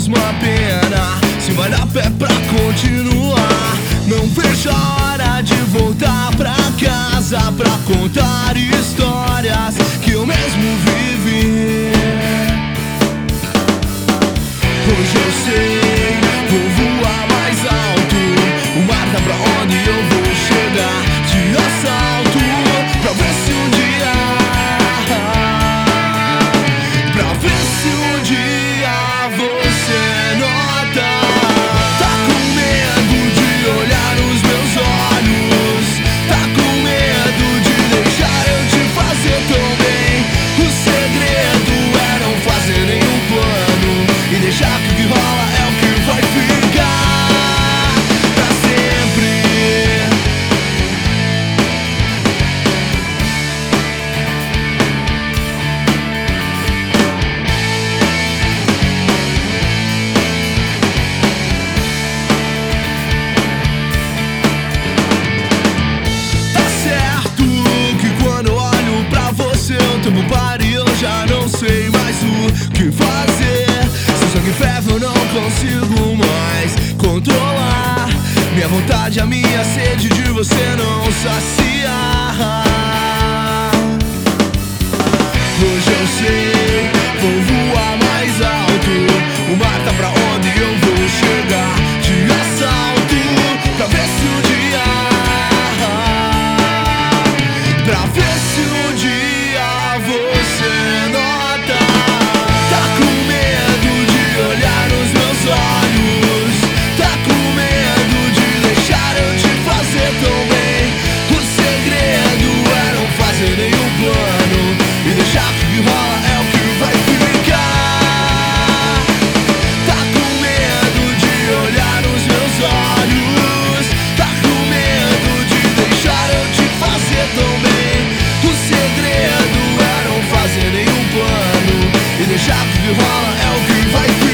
mesmo a pena. Se vai dar pé pra continuar Não vejo a hora de voltar pra casa pra contar. levo, não consigo mais controlar. Minha vontade, a minha sede de você não saciar. Hoje eu sei, vou voar. Gdy wala Elki, wajki